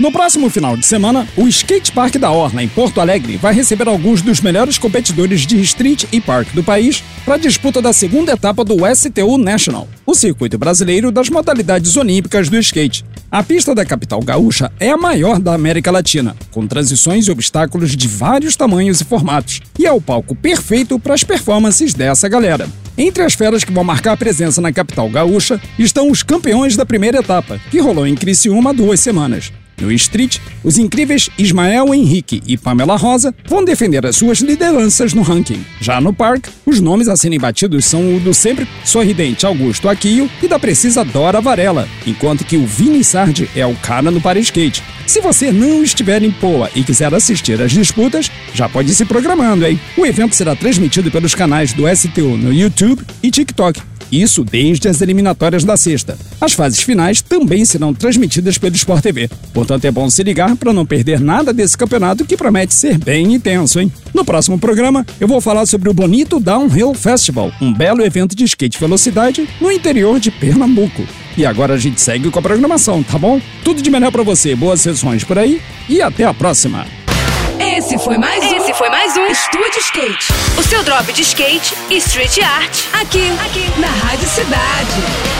No próximo final de semana, o Skate Park da Orla, em Porto Alegre, vai receber alguns dos melhores competidores de street e park do país para a disputa da segunda etapa do STU National, o circuito brasileiro das modalidades olímpicas do skate. A pista da capital gaúcha é a maior da América Latina, com transições e obstáculos de vários tamanhos e formatos, e é o palco perfeito para as performances dessa galera. Entre as feras que vão marcar presença na capital gaúcha estão os campeões da primeira etapa, que rolou em Criciúma há duas semanas. No Street, os incríveis Ismael Henrique e Pamela Rosa vão defender as suas lideranças no ranking. Já no Park, os nomes a serem batidos são o do sempre sorridente Augusto Aquio e da precisa Dora Varela, enquanto que o Vini Sardi é o cara no para skate. Se você não estiver em Poa e quiser assistir às disputas, já pode ir se programando, hein? O evento será transmitido pelos canais do STU no YouTube e TikTok isso desde as eliminatórias da sexta. As fases finais também serão transmitidas pelo Sport TV. Portanto, é bom se ligar para não perder nada desse campeonato que promete ser bem intenso, hein? No próximo programa, eu vou falar sobre o Bonito Downhill Festival, um belo evento de skate velocidade no interior de Pernambuco. E agora a gente segue com a programação, tá bom? Tudo de melhor para você, boas sessões por aí e até a próxima! Esse foi mais um. Esse foi mais um Estúdio Skate. O seu drop de skate e street art. Aqui, aqui, na Rádio Cidade.